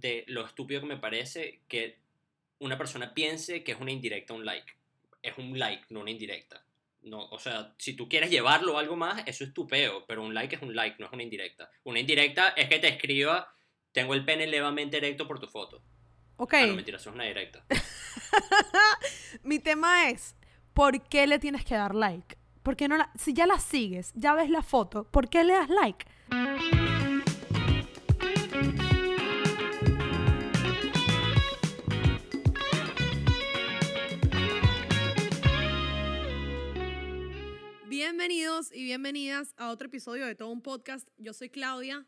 de lo estúpido que me parece que una persona piense que es una indirecta un like. Es un like, no una indirecta. No, o sea, si tú quieres llevarlo a algo más, eso es tu peo, pero un like es un like, no es una indirecta. Una indirecta es que te escriba, tengo el pene levemente erecto por tu foto. Ok. Ah, no, mentira, eso es una directa. Mi tema es, ¿por qué le tienes que dar like? ¿Por qué no la, si ya la sigues, ya ves la foto, ¿por qué le das like? Bienvenidos y bienvenidas a otro episodio de todo un podcast. Yo soy Claudia.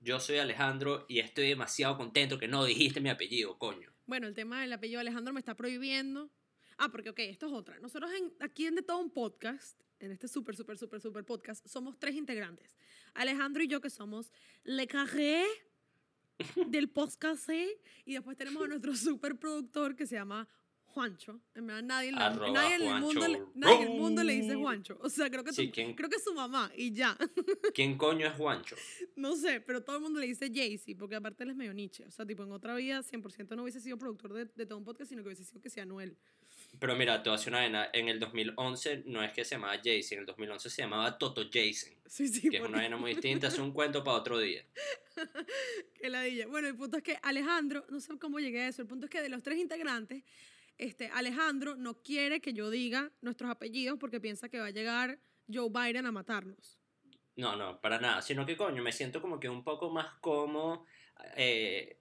Yo soy Alejandro y estoy demasiado contento que no dijiste mi apellido, coño. Bueno, el tema del apellido de Alejandro me está prohibiendo. Ah, porque, ok, esto es otra. Nosotros en, aquí en De Todo un Podcast, en este súper, súper, súper, súper podcast, somos tres integrantes. Alejandro y yo, que somos Le Carré del podcast y después tenemos a nuestro súper productor que se llama Juancho. En verdad, nadie, Arroba nadie en el mundo, le- nadie en el mundo le dice. Juancho. O sea, creo que, Sí, tu- ¿quién? creo que es su mamá y ya. ¿Quién coño es Juancho? No sé, pero todo el mundo le dice Jaycee, porque aparte él es medio niche. O sea, tipo, en otra vida 100% no hubiese sido productor de, de todo un podcast, sino que hubiese sido que sea Anuel. Pero mira, te voy a decir una vaina. En el 2011 no es que se llamaba Jason, en el 2011 se llamaba Toto Jason. Sí, sí, Que es una vaina muy distinta, es un cuento para otro día. Qué ladilla. Bueno, el punto es que Alejandro, no sé cómo llegué a eso, el punto es que de los tres integrantes, este, Alejandro no quiere que yo diga nuestros apellidos porque piensa que va a llegar Joe Biden a matarnos. No, no, para nada. Sino que coño, me siento como que un poco más cómodo. eh,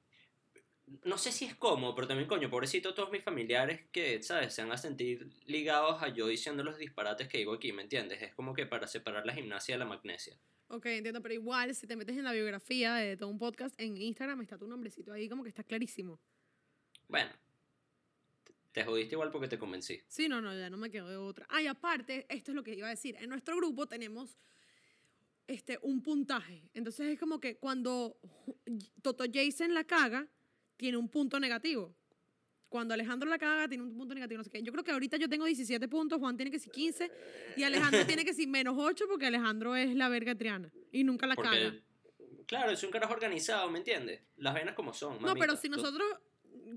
no sé si es cómodo, pero también, coño, pobrecito todos mis familiares que, ¿sabes? Se van a sentir ligados a yo diciendo los disparates que digo aquí, ¿me entiendes? Es como que para separar la gimnasia de la magnesia. Ok, entiendo, pero igual, si te metes en la biografía de todo un podcast en Instagram, está tu nombrecito ahí como que está clarísimo. Bueno, te- te jodiste igual porque te convencí. Sí, no, no, ya no me quedo de otra. Ah, y aparte, esto es lo que iba a decir. En nuestro grupo tenemos este, un puntaje. Entonces es como que cuando Toto Jason la caga, tiene un punto negativo. Cuando Alejandro la caga, tiene un punto negativo. No sé qué. Yo creo que ahorita yo tengo 17 puntos, Juan tiene que ser 15 y Alejandro tiene que ser menos 8 porque Alejandro es la verga triana y nunca la caga. Claro, es un carajo organizado, ¿me entiendes? Las vainas como son. No, mamita. pero si nosotros,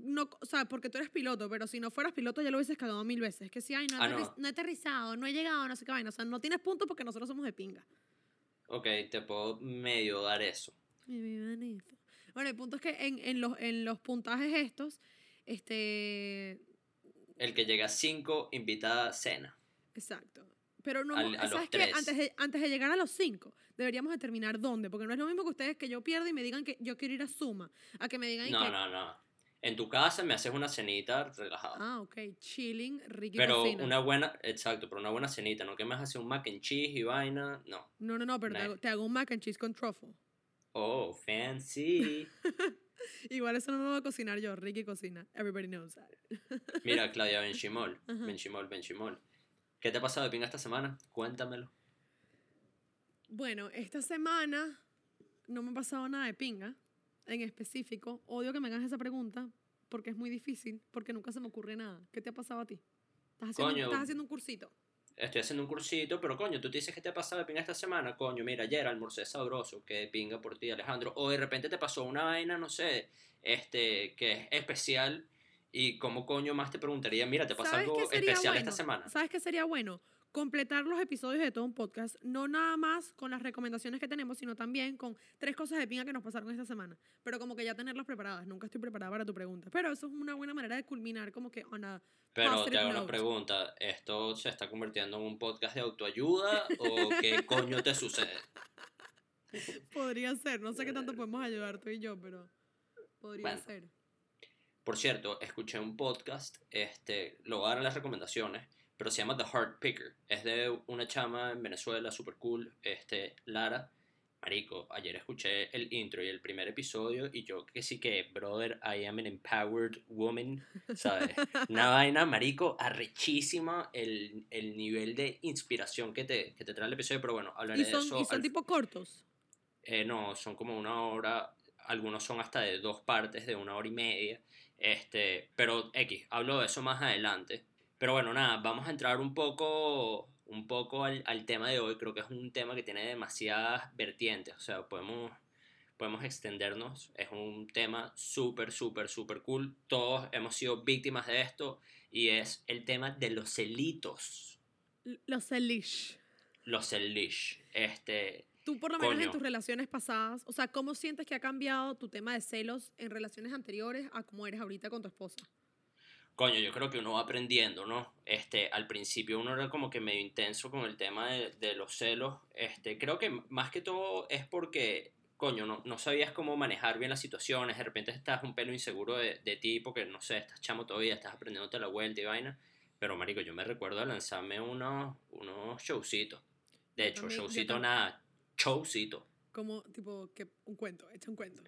no, o sea, porque tú eres piloto, pero si no fueras piloto ya lo hubieses cagado mil veces. Que si, ay, no, he Ah, no. no he aterrizado, no he llegado, no sé qué vaina. O sea, no tienes puntos porque nosotros somos de pinga. Ok, te puedo medio dar eso. Bueno, el punto es que en, en los, en los puntajes estos, este, El que llega a 5 invita a cena. exacto. Pero no, Al- a ¿sabes qué? Antes de, antes de llegar a los cinco, deberíamos determinar dónde, porque no es lo mismo que ustedes que yo pierda y me digan que yo quiero ir a Suma, a que me digan No, que, no, no. En tu casa me haces una cenita relajada. ah, ok, chilling, Ricky pero cocina. una buena, exacto, pero una buena cenita, no que me hacer un mac and cheese y vaina, no. No, no, no, pero te hago, te hago un mac and cheese con truffle. Oh, fancy. Igual eso no lo voy a cocinar yo, Ricky cocina. Everybody knows that. Mira, Claudia Benchimol, Benchimol, Benchimol. ¿Qué te ha pasado de pinga esta semana? Cuéntamelo. Bueno, esta semana no me ha pasado nada de pinga, en específico. Odio que me hagas esa pregunta porque es muy difícil, porque nunca se me ocurre nada. ¿Qué te ha pasado a ti? ¿Estás haciendo, Coño. estás haciendo un cursito? Estoy haciendo un cursito, pero coño, tú te dices que te ha pasado de pinga esta semana, coño, mira, ayer almorcé sabroso, que pinga por ti, Alejandro. O de repente te pasó una vaina, no sé, este, que es especial. Y cómo coño más te preguntaría, mira, ¿te pasa ¿Sabes algo especial bueno? esta semana? ¿Sabes qué sería bueno? Completar los episodios de todo un podcast, no nada más con las recomendaciones que tenemos, sino también con tres cosas de pinga que nos pasaron esta semana. Pero como que ya tenerlas preparadas. Nunca estoy preparada para tu pregunta. Pero eso es una buena manera de culminar como que on a Pero te hago una pregunta, ¿esto se está convirtiendo en un podcast de autoayuda o qué coño te sucede? Podría ser. No sé qué tanto podemos ayudar tú y yo, pero podría Bueno. ser. Por cierto, escuché un podcast, este, lo voy a dar en las recomendaciones, pero se llama The Heart Picker. Es de una chama en Venezuela, super cool, este, Lara. Marico, ayer escuché el intro y el primer episodio y yo que sí que, brother, I am an empowered woman, ¿sabes? Una vaina, marico, arrechísima el, el nivel de inspiración que te, que te trae el episodio, pero bueno, hablaré Y de eso. y son al- tipo cortos. eh, no, son como una hora, algunos son hasta de dos partes, de una hora y media. Este, pero X, hablo de eso más adelante. Pero bueno, nada, vamos a entrar un poco, un poco al, al tema de hoy. Creo que es un tema que tiene demasiadas vertientes. O sea, podemos, podemos extendernos. Es un tema súper, súper, súper cool. Todos hemos sido víctimas de esto y es el tema de los celitos. Los celish. Los celish. Este, Tú por lo menos en tus relaciones pasadas, o sea, ¿cómo sientes que ha cambiado tu tema de celos en relaciones anteriores a cómo eres ahorita con tu esposa? Coño, yo creo que uno va aprendiendo, ¿no? Este, al principio uno era como que medio intenso con el tema de, de los celos. Este, creo que más que todo es porque, coño, no, no sabías cómo manejar bien las situaciones. De repente estás un pelo inseguro de, de ti porque, no sé, estás chamo todavía, estás aprendiéndote la vuelta y vaina. Pero, marico, yo me recuerdo lanzarme unos, unos showcitos. De hecho, también, showcito nada, showcito. Como, tipo, que un cuento, echa un cuento.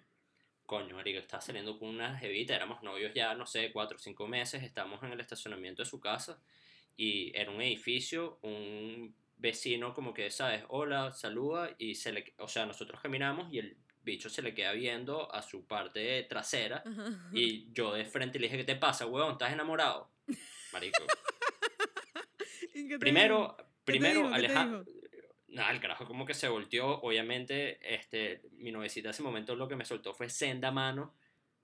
Coño, marico, estaba saliendo con una jevita, éramos novios ya, no sé, cuatro o cinco meses, estábamos en el estacionamiento de su casa y era un edificio, un vecino como que, ¿sabes? Hola, saluda y se le, o sea, nosotros caminamos y el bicho se le queda viendo a su parte trasera Ajá. y yo de frente le dije, ¿qué te pasa, huevón? ¿Estás enamorado? Marico. ¿Y qué te Primero, primero, Alejandro... Nada, el carajo como que se volteó. Obviamente, este, mi novecita ese momento lo que me soltó fue senda mano.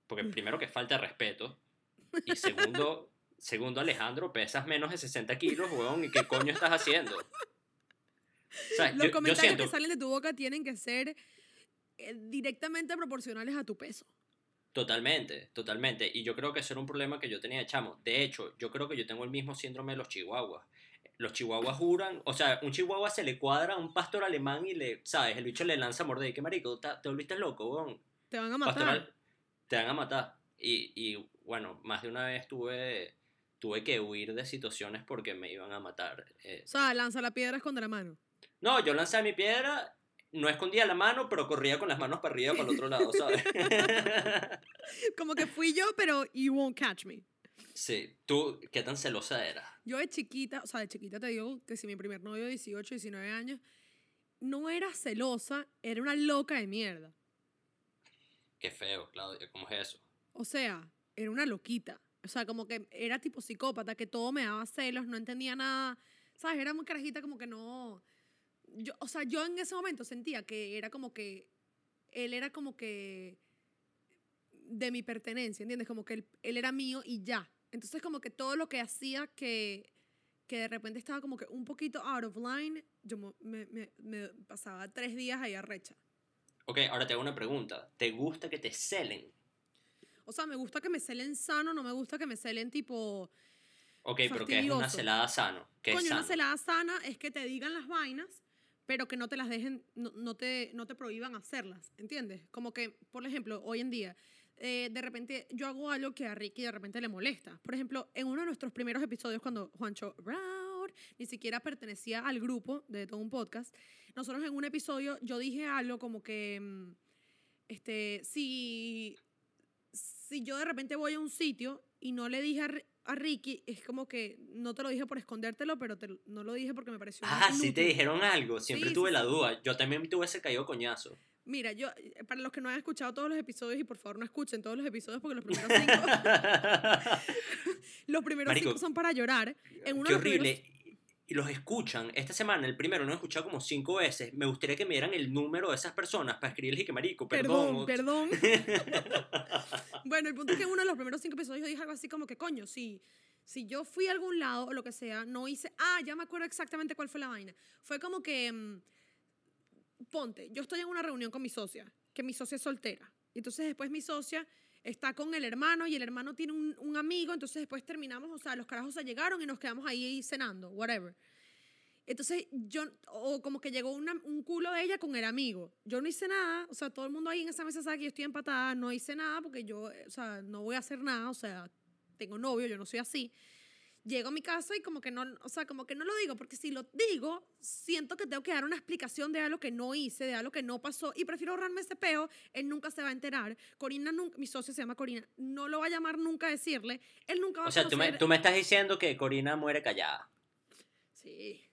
Porque primero que falta de respeto. Y segundo, segundo Alejandro, pesas menos de 60 kilos, weón. ¿Y qué coño estás haciendo? O sea, Los yo, yo comentarios siento... que salen de tu boca tienen que ser eh, directamente proporcionales a tu peso. Totalmente, totalmente. Y yo creo que eso era un problema que yo tenía de chamo. De hecho, yo creo que yo tengo el mismo síndrome de los chihuahuas. Los chihuahuas juran, o sea, un chihuahua se le cuadra a un pastor alemán y le, ¿sabes? El bicho le lanza a morder. ¿Y qué marico? ¿Te, te volviste loco, weón? Te van a matar. pastoral, te van a matar. Y, y, bueno, más de una vez tuve, tuve que huir de situaciones porque me iban a matar. eh. O sea, lanza la piedra, esconde la mano. No, yo lancé mi piedra, no escondía la mano, pero corría con las manos para arriba, para el otro lado, ¿sabes? Como que fui yo, pero you won't catch me. Sí, tú, ¿qué tan celosa eras? Yo de chiquita, o sea, de chiquita te digo que si mi primer novio de 18, 19 años, no era celosa, era una loca de mierda. Qué feo, Claudia, ¿cómo es eso? O sea, era una loquita. O sea, como que era tipo psicópata, que todo me daba celos, no entendía nada. ¿Sabes? Era muy carajita como que no... Yo, o sea, yo en ese momento sentía que era como que... Él era como que... De mi pertenencia, ¿entiendes? Como que él, él era mío y ya. Entonces como que todo lo que hacía que, que de repente estaba como que un poquito out of line, yo me, me, me pasaba tres días ahí arrecha. Ok, ahora te hago una pregunta. ¿Te gusta que te celen? O sea, me gusta que me celen sano, no me gusta que me celen tipo... Ok, pero que es una celada sano. Que es Coño, una sano. celada sana es que te digan las vainas, pero que no te las dejen, no, no te, no te prohíban hacerlas, ¿entiendes? Como que, por ejemplo, hoy en día, eh, de repente yo hago algo que a Ricky de repente le molesta. Por ejemplo, en uno de nuestros primeros episodios, cuando Juancho Brown ni siquiera pertenecía al grupo de todo un podcast, nosotros en un episodio yo dije algo como que, mm, este, si, si yo de repente voy a un sitio y no le dije a, a Ricky, es como que no te lo dije por escondértelo, pero te no lo dije porque me pareció Ah, sí te dijeron algo. Siempre Sí, tuve sí, la duda. Yo también tuve ese caído coñazo. Mira, yo, eh, para los que no han escuchado todos los episodios, y por favor no escuchen todos los episodios porque los primeros cinco, los primeros Marico, cinco son para llorar. En uno Qué primeros- horrible. Y los escuchan. Esta semana, el primero, lo he escuchado como cinco veces. Me gustaría que me dieran el número de esas personas para escribirles y que marico, perdón. Perdón, perdón. bueno, el punto es que en uno de los primeros cinco episodios yo dije algo así como que, coño, si, si yo fui a algún lado o lo que sea, no hice. Ah, ya me acuerdo exactamente cuál fue la vaina. Fue como que. Ponte, yo estoy en una reunión con mi socia, que mi socia es soltera. Y entonces después mi socia está con el hermano y el hermano tiene un, amigo, entonces después terminamos, o sea, los carajos se llegaron y nos quedamos ahí cenando, whatever. Entonces yo, o como que llegó un culo de ella con el amigo. Yo no hice nada, o sea, todo el mundo ahí en esa mesa sabe que yo estoy empatada, no hice nada porque yo, o sea, no voy a hacer nada, o sea, tengo novio, yo no soy así. Llego a mi casa y como que no, o sea, como que no lo digo, porque si lo digo, siento que tengo que dar una explicación de algo que no hice, de algo que no pasó, y prefiero ahorrarme ese peo, él nunca se va a enterar. Corina, nunca, mi socio se llama Corina, no lo va a llamar nunca a decirle, él nunca va O sea, a tú me, conocer... tú me estás diciendo que Corina muere callada. Sí.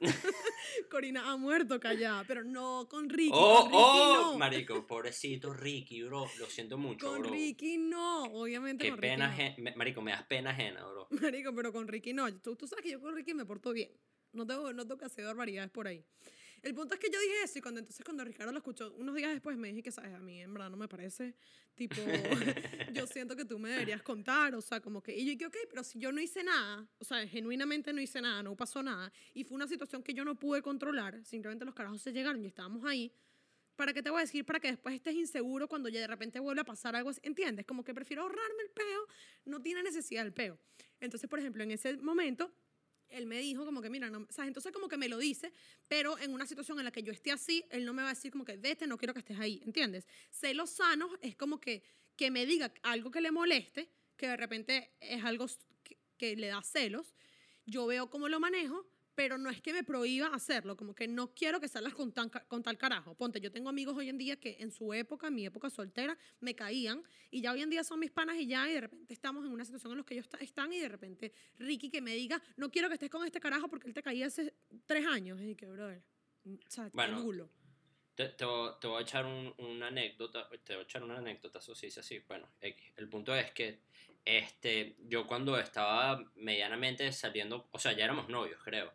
Corina ha muerto callada, pero no con Ricky. oh, con Ricky oh, no. marico, pobrecito Ricky, bro. Lo siento mucho, Con bro. Ricky no, obviamente Qué con pena, Ricky me- marico, me das pena ajena, bro. no. Marico, pero con Ricky no. Tú, tú sabes que yo con Ricky me porto bien. No tengo, no tengo que hacer barbaridades por ahí. El punto es que yo dije eso y cuando entonces cuando Ricardo lo escuchó unos días después me dije que, sabes, a mí en verdad no me parece, tipo, yo siento que tú me deberías contar, o sea, como que, y yo dije, ok, pero si yo no hice nada, o sea, genuinamente no hice nada, no pasó nada, y fue una situación que yo no pude controlar, simplemente los carajos se llegaron y estábamos ahí, ¿para qué te voy a decir? Para que después estés inseguro cuando ya de repente vuelve a pasar algo así, ¿entiendes? Como que prefiero ahorrarme el peo, no tiene necesidad el peo. Entonces, por ejemplo, en ese momento él me dijo como que, mira, no, entonces como que me lo dice, pero en una situación en la que yo esté así, él no me va a decir como que, vete, no quiero que estés ahí, ¿entiendes? Celos sanos es como que, que me diga algo que le moleste, que de repente es algo que, que le da celos, yo veo cómo lo manejo, pero no es que me prohíba hacerlo, como que no quiero que salgas con, tan, con tal carajo. Ponte, yo tengo amigos hoy en día que en su época, mi época soltera, me caían y ya hoy en día son mis panas y ya, y de repente estamos en una situación en la que ellos están y de repente Ricky que me diga, no quiero que estés con este carajo porque él te caía hace tres años. Y que, brother, o sea, Bueno, nulo. Te, te, voy te voy a echar un- una anécdota, te voy a echar una anécdota, eso sí, así, bueno. El punto es que este, yo cuando estaba medianamente saliendo, o sea, ya éramos novios, creo,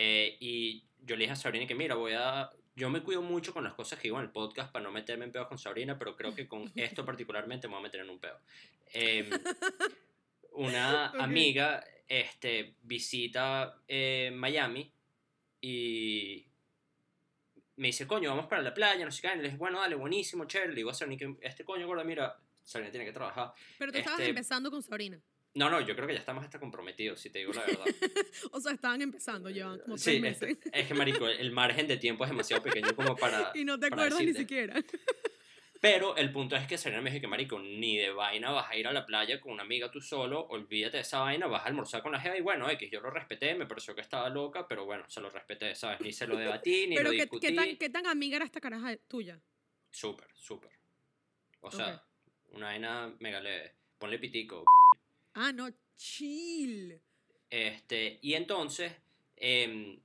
eh, y yo le dije a Sabrina que, mira, voy a, yo me cuido mucho con las cosas que digo en el podcast para no meterme en pedos con Sabrina, pero creo que con esto particularmente me voy a meter en un pedo. Em, una Ok. amiga este, visita eh, Miami y me dice, coño, vamos para la playa, no sé qué. Y le dije, bueno, dale, buenísimo, chévere. Le digo a Sabrina que este coño, gorda, mira, Sabrina tiene que trabajar. Pero tú estabas este- empezando con Sabrina. No, no, yo creo que ya estamos hasta comprometidos, si te digo la verdad. O sea, estaban empezando, llevan como Sí, tres es, meses. es que, marico, el margen de tiempo es demasiado pequeño como para... y no te acuerdas ni siquiera. Pero el punto es que Serena me dijo que, marico, ni de vaina vas a ir a la playa con una amiga tú solo, olvídate de esa vaina, vas a almorzar con la jeva y bueno, X, yo lo respeté, me pareció que estaba loca, pero bueno, se lo respeté, ¿sabes? Ni se lo debatí, ni Pero lo ¿qué, discutí. qué tan, ¿qué tan amiga era esta caraja tuya? Súper, súper. O sea, una vaina mega leve. Ponle pitico. Ah, no, chill. Este, y entonces, em,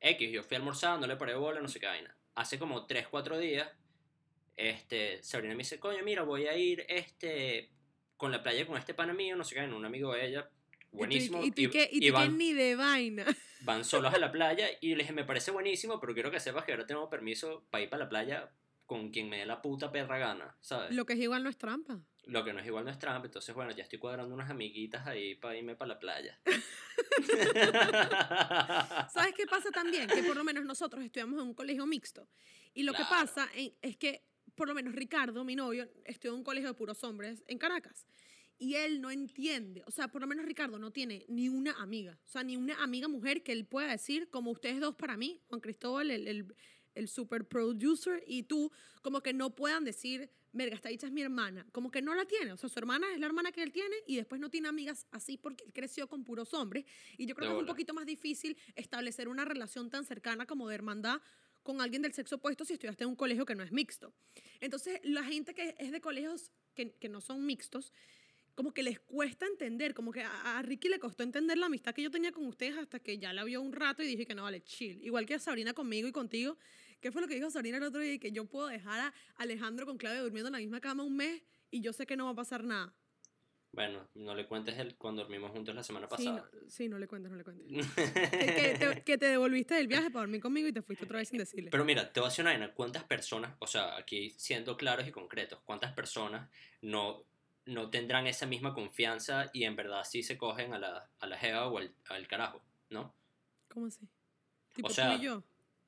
X, yo fui a almorzar, no le paré bola, no sé qué vaina. Hace como 3, 4 días, este, Sabrina me dice, coño, mira, voy a ir este, con la playa con este pana mío, no sé qué, vaina, un amigo de ella, buenísimo. Y tú, y, tú que, y tú que van, ni de vaina. van solos a la playa y le dije, me parece buenísimo, pero quiero que sepas que ahora tengo permiso para ir para la playa con quien me dé la puta perra gana, ¿sabes? Lo que es igual no es trampa. Lo que no es igual no es trampa, entonces bueno, ya estoy cuadrando unas amiguitas ahí para irme para la playa. ¿Sabes qué pasa también? Que por lo menos nosotros estudiamos en un colegio mixto. Y lo que Claro. pasa en- es que, por lo menos Ricardo, mi novio, estudió en un colegio de puros hombres en Caracas. Y él no entiende, o sea, por lo menos Ricardo no tiene ni una amiga, o sea, ni una amiga mujer que él pueda decir, como ustedes dos para mí, Juan Cristóbal, el, el, el super producer, y tú, como que no puedan decir, verga, esta dicha es mi hermana, como que no la tiene, o sea, su hermana es la hermana que él tiene y después no tiene amigas así porque él creció con puros hombres. Y yo creo De que es un poquito más difícil establecer una relación tan cercana como de hermandad con alguien del sexo opuesto si estudiaste en un colegio que no es mixto. Entonces, la gente que es de colegios que, que no son mixtos, como que les cuesta entender, como que a, a Ricky le costó entender la amistad que yo tenía con ustedes hasta que ya la vio un rato y dije que no, vale, chill. Igual que a Sabrina conmigo y contigo. ¿Qué fue lo que dijo Sabrina el otro día? Que yo puedo dejar a Alejandro con Claudia durmiendo en la misma cama un mes y yo sé que no va a pasar nada. Bueno, no le cuentes el, cuando dormimos juntos la semana Sí no, pasada. sí, no le cuentes, no le cuentes. que, que te, que te devolviste del viaje para dormir conmigo y te fuiste otra vez sin decirle. Pero mira, te voy a decir una. ¿Cuántas personas, o sea, aquí siendo claros y concretos, cuántas personas no, no tendrán esa misma confianza y en verdad sí se cogen a la, a la jeva o al, al carajo, ¿no? ¿Cómo así? Tipo sea, tú y yo.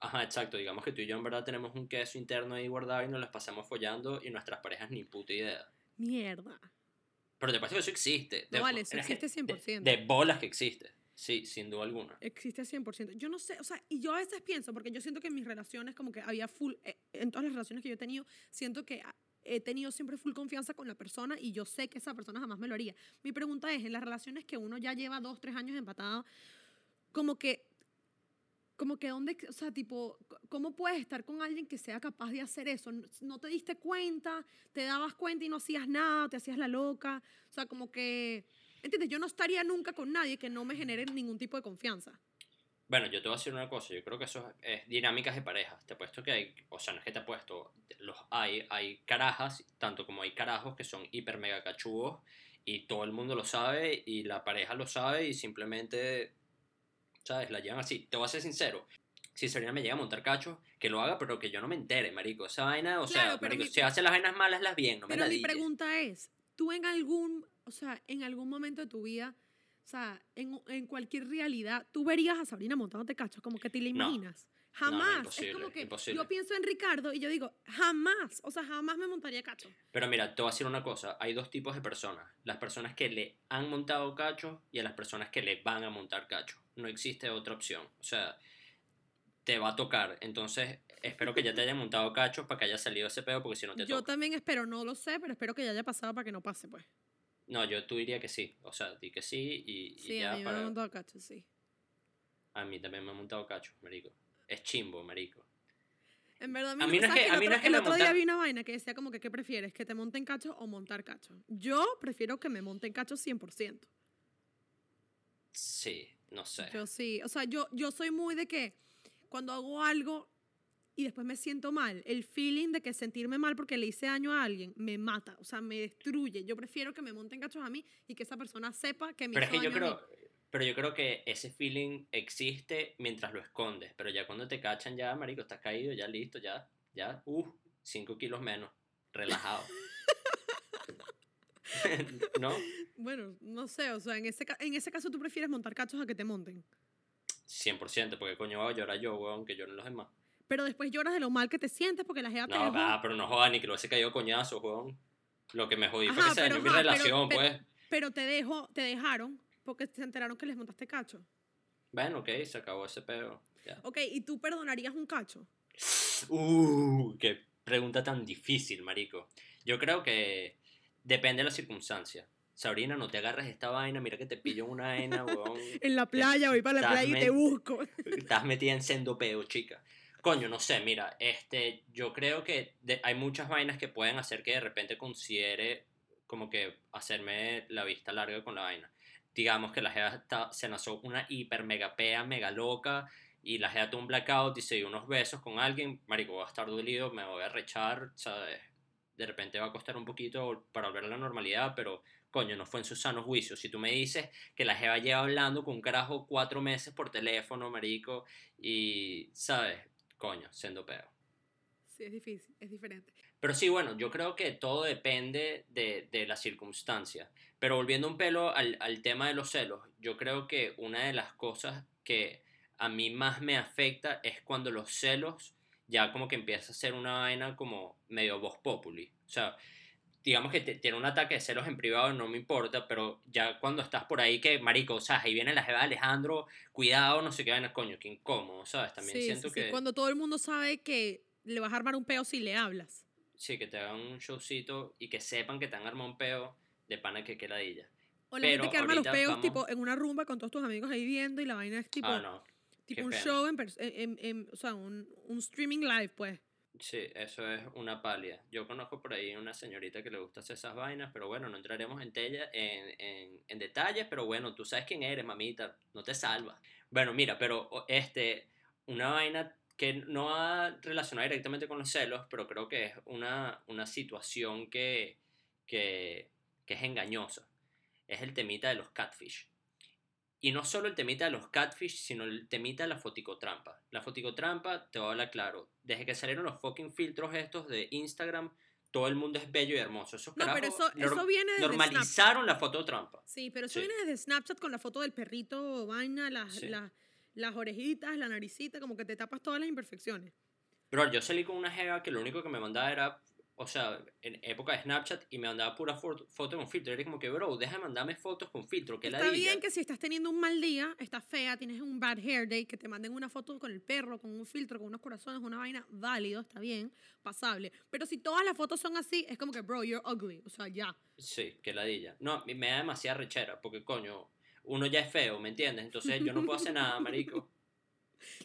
Ajá, exacto. Digamos que tú y yo en verdad tenemos un queso interno ahí guardado y nos las pasamos follando y nuestras parejas ni puta idea. Mierda. Pero te parece que eso existe. No, vale, eso existe 100%. De, de bolas que existe. Sí, sin duda alguna. Existe 100%. Yo no sé, o sea, y yo a veces pienso, porque yo siento que en mis relaciones, como que había full, eh, en todas las relaciones que yo he tenido, siento que he tenido siempre full confianza con la persona y yo sé que esa persona jamás me lo haría. Mi pregunta es, en las relaciones que uno ya lleva dos, tres años empatado, como que, como que dónde, o sea, tipo, ¿cómo puedes estar con alguien que sea capaz de hacer eso? No- te diste cuenta, te dabas cuenta y no hacías nada, te hacías la loca, o sea, como que, ¿entiendes? Yo no estaría nunca con nadie que no me genere ningún tipo de confianza. Bueno, yo te voy a decir una cosa, yo creo que eso es, es dinámicas de parejas. Te he puesto que hay, o sea, no es que te he puesto, los hay, hay carajas, tanto como hay carajos que son hiper mega cachudos y todo el mundo lo sabe y la pareja lo sabe y simplemente, ¿sabes? La llevan así. Te voy a ser sincero, si Sabrina me llega a montar cachos, que lo haga, pero que yo no me entere, marico. Esa vaina, o sea, Claro, pero marico, mi- si hace las vainas malas, las bien, no me Pero la mi digas. pregunta es, ¿tú en algún, o sea, en algún momento de tu vida, o sea, en, en cualquier realidad, tú verías a Sabrina montándote cachos? Como que te la No. Imaginas. No, no, Jamás. es como que imposible. yo pienso en Ricardo y yo digo, jamás, o sea, jamás me montaría cacho. Pero mira, te voy a decir una cosa, hay dos tipos de personas. Las personas que le han montado cachos y a las personas que le van a montar cachos. No existe otra opción. O sea, te va a tocar. Entonces, espero que ya te hayan montado cachos para que haya salido ese pedo, porque si no te Yo toca. también espero, no lo sé, pero espero que ya haya pasado para que no pase, pues. No, yo tú diría que sí. O sea, di que sí y, y Sí, ya a mí me para... han montado cacho, sí. A mí también me han montado cachos, marico. Es chimbo, marico. En verdad, A mí no es ¿sabes que- a mí no es que el otro día monta- vi una vaina que decía como que, ¿qué prefieres? ¿Que te monten cacho o montar cacho? Yo prefiero que me monten cacho 100%. Sí, no sé. Yo sí, o sea, yo, yo soy muy de que cuando hago algo y después me siento mal, el feeling de que sentirme mal porque le hice daño a alguien me mata, o sea, me destruye. Yo prefiero que me monten cachos a mí y que esa persona sepa que me Pero es hizo que daño creo, pero yo creo que ese feeling existe mientras lo escondes, pero ya cuando te cachan ya, marico, estás caído, ya listo, ya, ya, uh, 5 kilos menos, relajado. ¿No? Bueno, no sé, o sea, en ese, en ese caso tú prefieres montar cachos a que te monten. 100%, porque coño voy a llorar yo, weón, que lloren los demás. Pero después lloras de lo mal que te sientes porque la jeva te No, dejó. va, pero no joda, ni que lo hubiese caído coñazo, weón. Lo que me jodí fue que se pero dañó mi pero- relación, pero- pues. Pero te dejó, te dejaron porque se enteraron que les montaste cacho. Bueno, ok, se acabó ese pedo. Ya. Ok, ¿y tú perdonarías un cacho? Uh, qué pregunta tan difícil, marico. Yo creo que depende de la circunstancia. Sabrina, no te agarres esta vaina, mira que te pillo una vaina, weón. En la playa, voy para la playa y te busco. Estás metida en sendo peo, chica. Coño, no sé, mira, este, yo creo que de- hay muchas vainas que pueden hacer que de repente considere como que hacerme la vista larga con la vaina. Digamos que la está- se lanzó una hiper mega pea, mega loca, y la jeva tuvo un blackout y se dio unos besos con alguien, marico, voy a estar dolido, me voy a rechar, ¿sabes? De repente va a costar un poquito para volver a la normalidad, pero coño, no fue en su sano juicio. Si tú me dices que la jeva lleva hablando con un carajo cuatro meses por teléfono, marico, y, ¿sabes? Coño, siendo peo. Sí, es difícil, es diferente. Pero sí, bueno, yo creo que todo depende de, de la circunstancia. Pero volviendo un pelo al, al tema de los celos, yo creo que una de las cosas que a mí más me afecta es cuando los celos ya como que empieza a ser una vaina como medio voz populi. O sea, digamos que te- tiene un ataque de celos en privado, no me importa, pero ya cuando estás por ahí que, marico, o sea, ahí viene la jeva de Alejandro, cuidado, no sé qué vaina, coño, qué incómodo, ¿sabes? También sí, siento sí, sí, que... Cuando todo el mundo sabe que le vas a armar un peo si le hablas. Sí, que te hagan un showcito y que sepan que te han armado un peo de pana que que ladilla. O la Pero gente que arma los peos vamos- tipo en una rumba con todos tus amigos ahí viendo y la vaina es tipo, ah, no. tipo un pena. show, en, en, en- o sea, un, un streaming live, pues. Sí, eso es una palia. Yo conozco por ahí una señorita que le gusta hacer esas vainas, pero bueno, no entraremos en, tella, en, en, en detalles, pero bueno, tú sabes quién eres, mamita, no te salvas. Bueno, mira, pero este, una vaina que no va relacionada directamente con los celos, pero creo que es una, una situación que, que, que es engañosa. Es el temita de los catfish. Y no solo el temita de los catfish, sino el temita de la foticotrampa. La foticotrampa, te voy a hablar claro, desde que salieron los fucking filtros estos de Instagram, todo el mundo es bello y hermoso. Esos No, pero eso, eso viene desde Snapchat. normalizaron la fototrampa. Sí, pero eso Sí. viene desde Snapchat con la foto del perrito, vaina, las, Sí. las, las orejitas, la naricita, como que te tapas todas las imperfecciones. Pero yo salí con una jeva que lo único que me mandaba era, o sea, en época de Snapchat y me mandaba pura foto, foto con filtro. Era como que, bro, deja de mandarme fotos con filtro, que la Está bien que si estás teniendo un mal día, estás fea, tienes un bad hair day, que te manden una foto con el perro, con un filtro, con unos corazones, una vaina válido, está bien, pasable. Pero si todas las fotos son así, es como que, bro, you're ugly. O sea, ya. Sí, que ladilla. No, me da demasiada rechera, porque coño, uno ya es feo, ¿me entiendes? Entonces yo no puedo hacer nada, marico.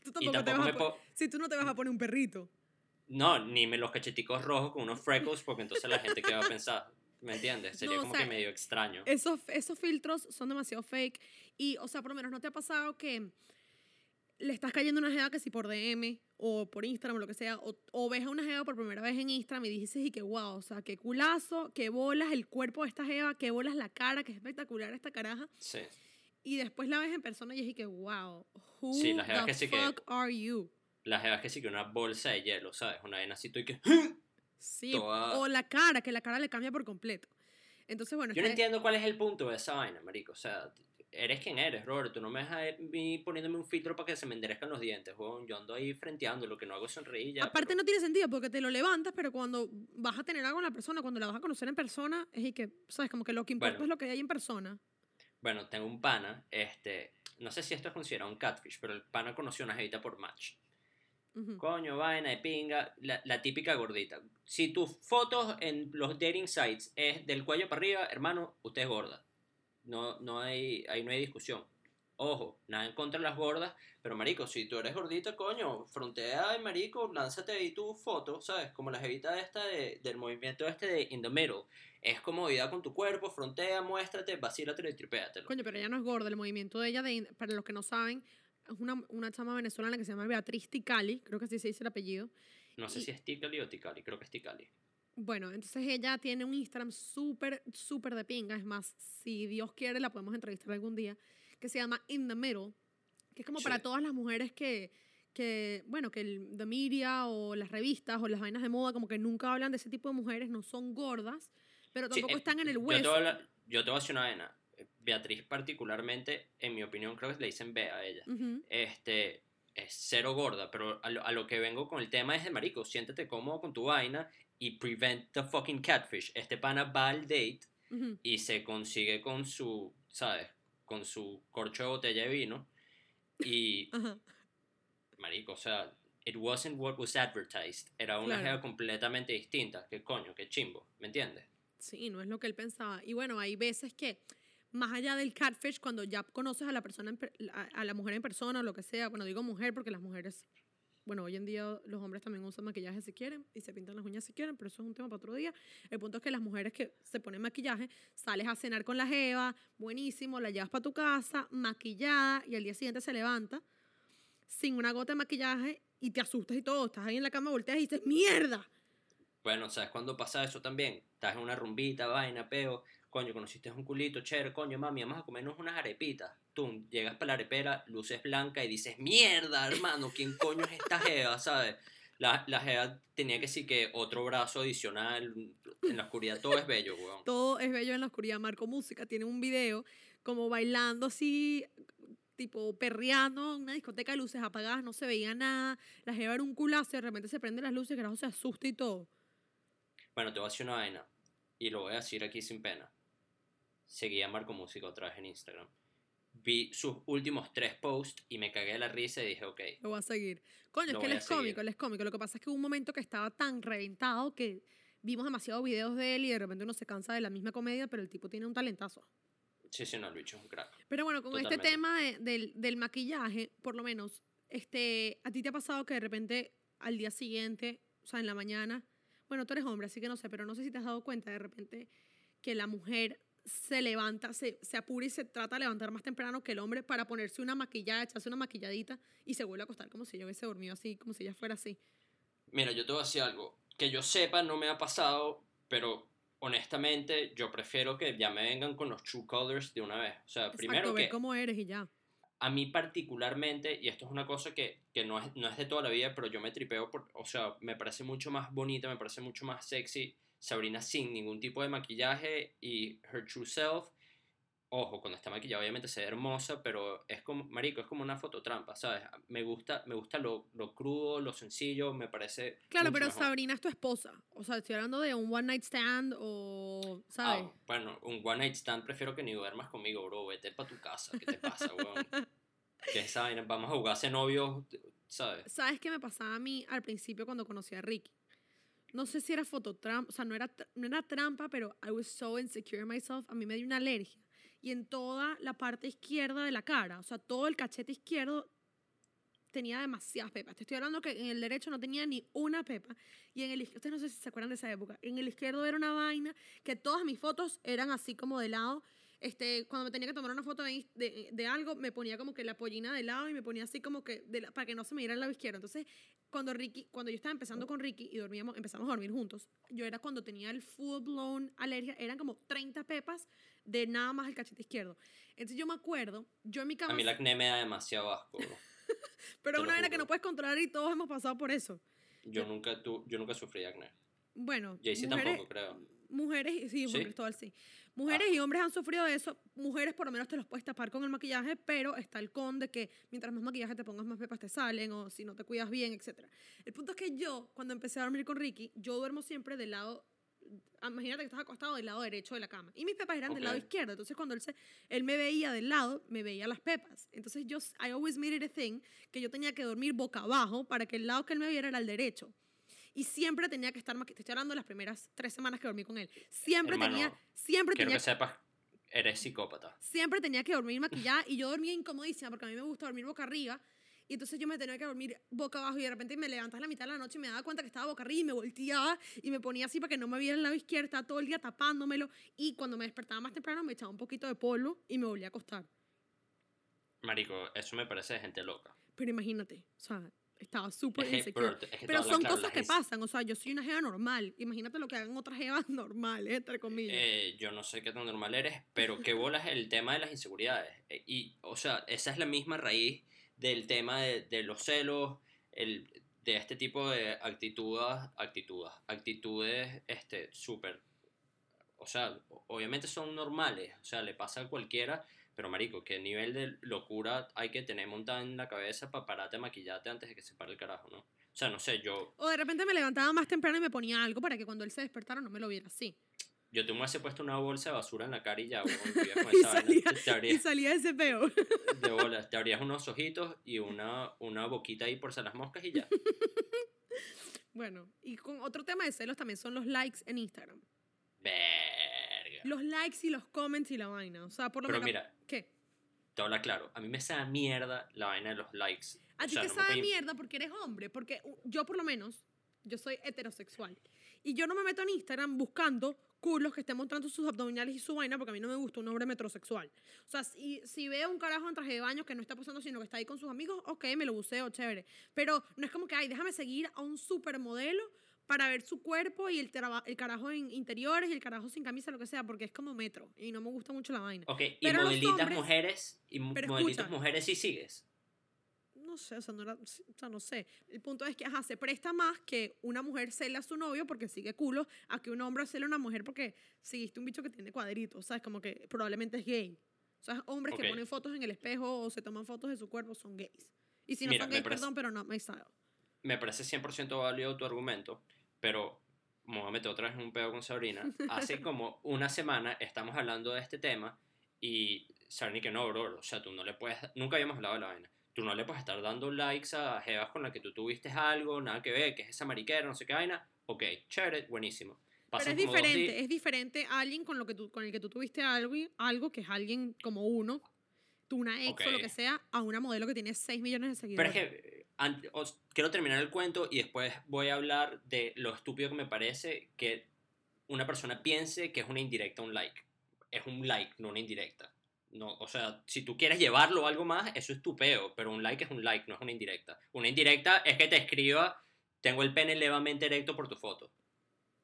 Tú tampoco te vas a po-. Si tú no te vas a poner un perrito. No, ni me los cacheticos rojos con unos freckles, porque entonces la gente qué va a pensar, ¿me entiendes? Sería No, como sea, que medio extraño. Esos, esos filtros son demasiado fake. Y, o sea, por lo menos, ¿no te ha pasado que le estás cayendo una jeva que si por DM o por Instagram o lo que sea, o, o ves a una jeva por primera vez en Instagram y dices, y que wow, o sea, qué culazo, qué bolas el cuerpo de esta jeva, qué bolas la cara, qué espectacular esta caraja. Sí. Y después la ves en persona y es que wow, who Sí, the que sí que- fuck are you? La jeva que sí que una bolsa de hielo, ¿sabes? Una vaina así, y que... Sí, Toda- o la cara, que la cara le cambia por completo. Entonces, bueno, Yo no entiendo cuál es el punto de esa vaina, marico. O sea, eres quien eres, Robert. Tú no me dejas a mí poniéndome un filtro para que se me enderezcan los dientes, weón. Yo ando ahí frenteando, lo que no hago es sonreír ya. Aparte pero- no tiene sentido porque te lo levantas, pero cuando vas a tener algo con la persona, cuando la vas a conocer en persona, es y que, ¿sabes? Como que lo que importa Bueno. es lo que hay en persona. Bueno, tengo un pana, este... No sé si esto es considerado un catfish, pero el pana conoció una jevita por match. Coño, vaina de pinga, la, la típica gordita. Si tus fotos en los dating sites es del cuello para arriba, hermano, usted es gorda. No, no hay, ahí no hay discusión. Ojo, nada en contra de las gordas, pero marico, si tú eres gordita, coño, frontea y marico, lánzate ahí tu foto, ¿sabes? Como la jevita esta de- del movimiento este de In the Middle. Es comodidad con tu cuerpo, frontea, muéstrate, vacílatelo y tripéatelo. Coño, pero ella no es gorda. El movimiento de ella, de, para los que no saben, es una, una chama venezolana que se llama Beatriz Ticali, creo que así se dice el apellido. No sé y- si es Ticali o Ticali, creo que es Ticali. Bueno, entonces ella tiene un Instagram súper, súper de pinga. Es más, si Dios quiere, la podemos entrevistar algún día. Que se llama In the Middle. Que es como para Sí. todas las mujeres que, que, bueno, que el the media o las revistas o las vainas de moda como que nunca hablan de ese tipo de mujeres. No son gordas, pero Sí, tampoco eh, están en el Yo te, hueso. voy a hablar- yo te voy a decir una vaina. Beatriz particularmente, en mi opinión, creo que le dicen Bea a ella. Ujú. Este, es cero gorda, pero a lo, a lo que vengo con el tema es de marico, siéntete cómodo con tu vaina y prevent the fucking catfish. Este pana va al date Ujú. y se consigue con su, ¿sabes? Con su corcho de botella de vino y, marico, o sea, it wasn't what was advertised. Era una Claro. jeva completamente distinta. ¿Qué coño? ¿Qué chimbo? ¿Me entiendes? Sí, no es lo que él pensaba. Y bueno, hay veces que, más allá del catfish, cuando ya conoces a la persona, a la mujer en persona o lo que sea, bueno, digo mujer porque las mujeres, bueno, hoy en día los hombres también usan maquillaje si quieren y se pintan las uñas si quieren, pero eso es un tema para otro día. El punto es que las mujeres que se ponen maquillaje, sales a cenar con la jeva, buenísimo, la llevas para tu casa, maquillada, y al día siguiente se levanta sin una gota de maquillaje y te asustas y todo. Estás ahí en la cama, volteas y dices, ¡mierda! Bueno, ¿sabes cuándo pasa eso también? Estás en una rumbita, vaina, peo, coño, conociste un culito, chévere, coño, mami, vamos a comernos unas arepitas. Tú llegas para la arepera, luces blanca y dices, mierda, hermano, ¿quién coño es esta jeva, sabes? La, la jeva tenía que decir que otro brazo adicional, en la oscuridad todo es bello, weón. todo es bello en la oscuridad. Marco Música tiene un video como bailando así, tipo perreando en una discoteca de luces apagadas, no se veía nada. La jeva era un culazo de repente se prenden las luces, el carajo se asusta y todo. Bueno, te voy a decir una vaina, y lo voy a decir aquí sin pena. Seguí a Marco Música otra vez en Instagram. Vi sus últimos tres posts y me cagué de la risa y dije, ok, Lo voy a seguir. Coño, es que él es cómico, él es cómico. Lo que pasa es que hubo un momento que estaba tan reventado que vimos demasiados videos de él y de repente uno se cansa de la misma comedia, pero el tipo tiene un talentazo. sí, sí, no, el bicho es un crack. Pero bueno, con este tema de- del, del maquillaje, por lo menos, este, ¿a ti te ha pasado que de repente al día siguiente, o sea, en la mañana, bueno, tú eres hombre, así que no sé, pero no sé si te has dado cuenta de repente que la mujer se levanta, se, se apura y se trata de levantar más temprano que el hombre para ponerse una maquillada, echarse una maquilladita y se vuelve a acostar como si yo hubiese dormido así, como si ella fuera así. Mira, yo te voy a decir algo. Que yo sepa, no me ha pasado, pero honestamente, yo prefiero que ya me vengan con los true colors de una vez. O sea, primero Exacto, que ver cómo eres y ya. a mí particularmente, y esto es una cosa que, que no, es, no es de toda la vida, pero yo me tripeo, por, o sea, me parece mucho más bonita, me parece mucho más sexy Sabrina sin ningún tipo de maquillaje y her true self. Ojo, cuando está maquillada obviamente se ve hermosa, pero es como, marico, es como una fototrampa, ¿sabes? Me gusta, me gusta lo, lo crudo, lo sencillo, me parece Claro, pero mejor. Sabrina es tu esposa. O sea, estoy hablando de un one night stand o, ¿sabes? Ah, bueno, un one night stand prefiero que ni duermas conmigo, bro. Vete para tu casa. ¿Qué te pasa, weón? ¿Qué es esa vaina? Vamos a jugar a ser novios, ¿sabes? ¿Sabes qué me pasaba a mí al principio cuando conocí a Ricky? No sé si era fototrampa, o sea, no era, no era trampa, pero I was so insecure in myself. A mí me dio una alergia. Y en toda la parte izquierda de la cara, o sea, todo el cachete izquierdo tenía demasiadas pepas. Te estoy hablando que en el derecho no tenía ni una pepa. Y en el izquierdo, ustedes no sé si se acuerdan de esa época, en el izquierdo era una vaina que todas mis fotos eran así como de lado. Este, cuando me tenía que tomar una foto de, de, de algo, me ponía como que la pollina de lado y me ponía así como que de la- para que no se me diera el lado izquierdo. Entonces, cuando Ricky, cuando yo estaba empezando con Ricky y dormíamos, empezamos a dormir juntos, yo era cuando tenía el full blown alergia, eran como 30 pepas de nada más el cachete izquierdo. Entonces yo me acuerdo, yo en mi cama A mí la acné me da demasiado asco. Pero una vaina que no puedes controlar y todos hemos pasado por eso. Yo nunca, tu, yo nunca sufrí acné. Bueno, Jaycee mujeres, tampoco, creo. mujeres, sí, Juan ¿Sí? Cristóbal, sí. Mujeres Ah. y hombres han sufrido de eso. Mujeres por lo menos te los puedes tapar con el maquillaje, pero está el con de que mientras más maquillaje te pongas, más pepas te salen, o si no te cuidas bien, etc. El punto es que yo, cuando empecé a dormir con Ricky, yo duermo siempre del lado, ah, imagínate que estás acostado del lado derecho de la cama. Y mis pepas eran del lado izquierdo. Entonces cuando él, se, él me veía del lado, me veía las pepas. Entonces yo, I always made it a thing, que yo tenía que dormir boca abajo para que el lado que él me viera era el derecho. Y siempre tenía que estar maquillada. Te estoy hablando de las primeras tres semanas que dormí con él. Siempre Hermano, tenía, siempre Quiero tenía, que sepas, eres psicópata. siempre tenía que dormir maquillada y yo dormía incomodísima porque a mí me gusta dormir boca arriba. Y entonces yo me tenía que dormir boca abajo y de repente me levantas a la mitad de la noche y me daba cuenta que estaba boca arriba y me volteaba y me ponía así para que no me viera el lado izquierdo, estaba todo el día tapándomelo. Y cuando me despertaba más temprano me echaba un poquito de polvo y me volvía a acostar. Marico, eso me parece de gente loca. Pero imagínate, o sea, estaba súper es que te Pero son cosas que pasan, o sea, yo soy una jeva normal. Imagínate lo que hagan otras jevas normales, entre comillas. Eh, yo no sé qué tan normal eres, pero qué bolas el tema de las inseguridades. Eh, Y, o sea, esa es la misma raíz del tema de, de los celos, el, de este tipo de actitudes, actitudes, actitudes, este, súper, o sea, obviamente son normales, o sea, le pasa a cualquiera, pero marico, qué nivel de locura hay que tener montada en la cabeza para pararte a maquillarte antes de que se pare el carajo, ¿no? O sea, no sé, yo, O de repente me levantaba más temprano y me ponía algo para que cuando él se despertara no me lo viera así. yo te hubiese puesto una bolsa de basura en la cara y ya, con esa vaina, salía- te- te abrías- Y salía ese peo. de bolas. Te abrías unos ojitos y una, una boquita ahí por si las moscas y ya. Bueno, y con otro tema de celos también son los likes en Instagram. Verga. Los likes y los comments y la vaina. O sea, por lo Pero menos. Te habla claro. A mí me sabe mierda la vaina de los likes. A O ti sea, te no me sabe puede- mierda porque eres hombre. Porque yo, por lo menos, yo soy heterosexual. Y yo no me meto en Instagram buscando culos que estén mostrando sus abdominales y su vaina porque a mí no me gusta un hombre metrosexual. O sea, si, si veo un carajo en traje de baño que no está posando, sino que está ahí con sus amigos, ok, me lo buceo, chévere. Pero no es como que, ay, déjame seguir a un supermodelo para ver su cuerpo y el, el carajo en interiores y el carajo sin camisa, lo que sea, porque es como metro y no me gusta mucho la vaina. Ok, y Pero los modelitas hombres- mujeres, y modelitas escucha. mujeres sí sigues. No sé, o sea, no, era- o sea, no sé. El punto es que, ajá, se presta más que una mujer cele a su novio porque sigue culo a que un hombre cele a una mujer porque seguiste un bicho que tiene cuadritos. O sea, es como que probablemente es gay. O sea, hombres Ok. que ponen fotos en el espejo o se toman fotos de su cuerpo son gays. Y si no Mira, son me gays, parece- perdón, pero no, my style. Me parece 100% válido tu argumento, pero me voy a meter otra vez en un pedo con Sabrina. Hace como una semana estamos hablando de este tema y Sabrina que no, bro, o sea, tú no le puedes, nunca habíamos hablado de la vaina. Tú no le puedes estar dando likes a jevas con las que tú tuviste algo, nada que ver, que es esa mariquera, no sé qué vaina. Ok, chévere, buenísimo. Pero Pasan es como dos diferente, es diferente a alguien con, lo que tú, con el que tú tuviste algo, algo que es alguien como uno, tú una ex o lo que sea, a una modelo que tiene 6 millones de Pero seguidores. es que an- os- quiero terminar el cuento y después voy a hablar de lo estúpido que me parece que una persona piense que es una indirecta un like. Es un like, no una indirecta. No, o sea, si tú quieres llevarlo a algo más, eso es tu peo, pero un like es un like, no es una indirecta. Una indirecta es que te escriba, tengo el pene levemente erecto por tu foto.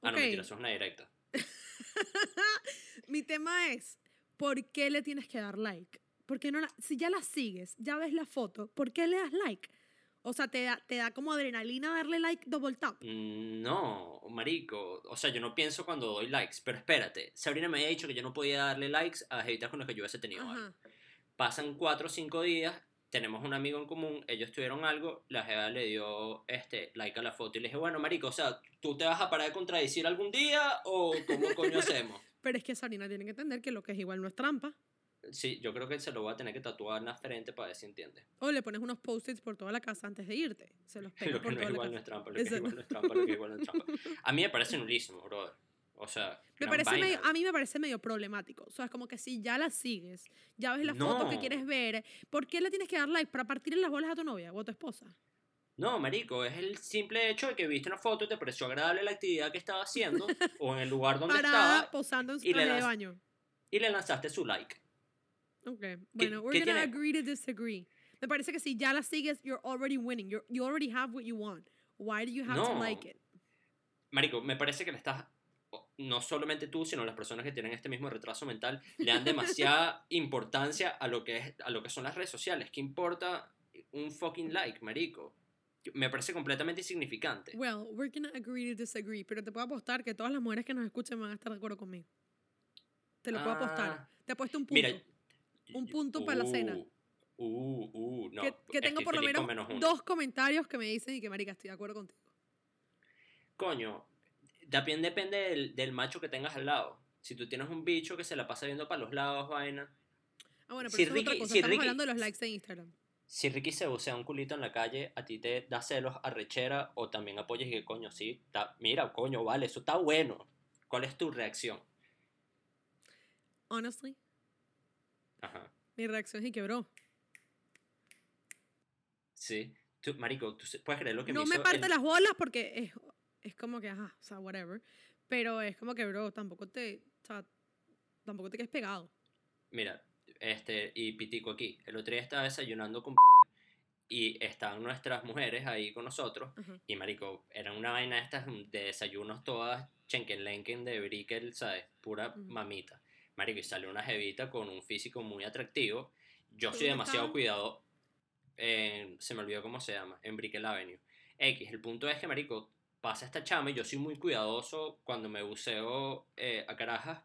Ah, no, Ok. mentira, eso es una directa. Mi tema es, ¿por qué le tienes que dar like? ¿Por qué no la- si ya la sigues, ya ves la foto, ¿por qué le das like? O sea, te da, te da como adrenalina darle like double tap. Mm, No, marico. O sea, yo no pienso cuando doy likes. Pero espérate, Sabrina me había dicho que yo no podía darle likes a jevitas con las que yo hubiese tenido algo. Pasan cuatro o cinco días, tenemos un amigo en común, ellos tuvieron algo, la jeva le dio este like a la foto y le dije, bueno, marico, o sea, ¿tú te vas a parar de contradecir algún día o cómo coño hacemos? Pero es que Sarina tiene que entender que lo que es igual no es trampa. Sí, yo creo que se lo voy a tener que tatuar en la frente para ver si entiende. O le pones unos post-its por toda la casa antes de irte. Se los pegas Lo que por no es toda la igual no casa. es trampa, lo que es igual no es trampa, lo que es igual no es trampa. A mí me parece nulísimo, brother. O sea, Me parece medio, a mí me parece medio problemático. O sea, es como que si ya la sigues, ya ves la foto que No. quieres ver, ¿por qué le tienes que dar like? ¿Para partirle las bolas a tu novia o a tu esposa? No, marico, es el simple hecho de que viste una foto y te pareció agradable la actividad que estaba haciendo o en el lugar donde Parada, estaba posando en su y le traje de baño. y le lanzaste su like. Ok, bueno, we're gonna tiene? agree to disagree. Me parece que si ya la sigues, you're already winning. You're, you already have what you want. Why do you have to No. like it? Marico, me parece que le estás, no solamente tú, sino las personas que tienen este mismo retraso mental, le dan demasiada importancia a lo que, es, a lo que son las redes sociales. ¿Qué importa un fucking like, marico. Me parece completamente insignificante. Well, we're gonna agree to disagree, pero te puedo apostar que todas las mujeres que nos escuchen van a estar de acuerdo conmigo. Te lo puedo apostar. Ah, Te apuesto un punto. Mira, Un punto para la cena. Uh, uh, uh, no, que, que tengo por lo con menos, dos comentarios que me dicen y que, marica, estoy de acuerdo contigo. Coño, también depende del, del macho que tengas al lado. Si tú tienes un bicho que se la pasa viendo para los lados, vaina. Ah, bueno, pero Si eso es otra Ricky- cosa. si Estamos Ricky- hablando de los likes de Instagram. Si Ricky se bucea un culito en la calle, a ti te da celos, arrechera o también apoyas y que coño, sí, mira, coño, vale, eso está bueno. ¿Cuál es tu reacción? Honestly, Ajá. mi reacción es que, bro, Sí. Tú, marico, tú puedes creer lo que no me me hizo parte el- las bolas porque es, es como que, ajá, o sea, whatever. Pero es como que, bro, tampoco te, o sea, tampoco te quedes pegado. Mira, este, y pitico aquí. El otro día estaba desayunando con y estaban nuestras mujeres ahí con nosotros. Ajá. Y marico, eran una vaina de estas de desayunos todas chenquenlenquen de Brickell, ¿sabes? Pura Ujú. mamita. Marico, y sale una jevita con un físico muy atractivo. Yo ¿Pero soy demasiado cuidado. en- se me olvidó cómo se llama, en Brickell Avenue. X, el punto es que, marico, pasa esta chama y yo soy muy cuidadoso cuando me buceo eh, a carajas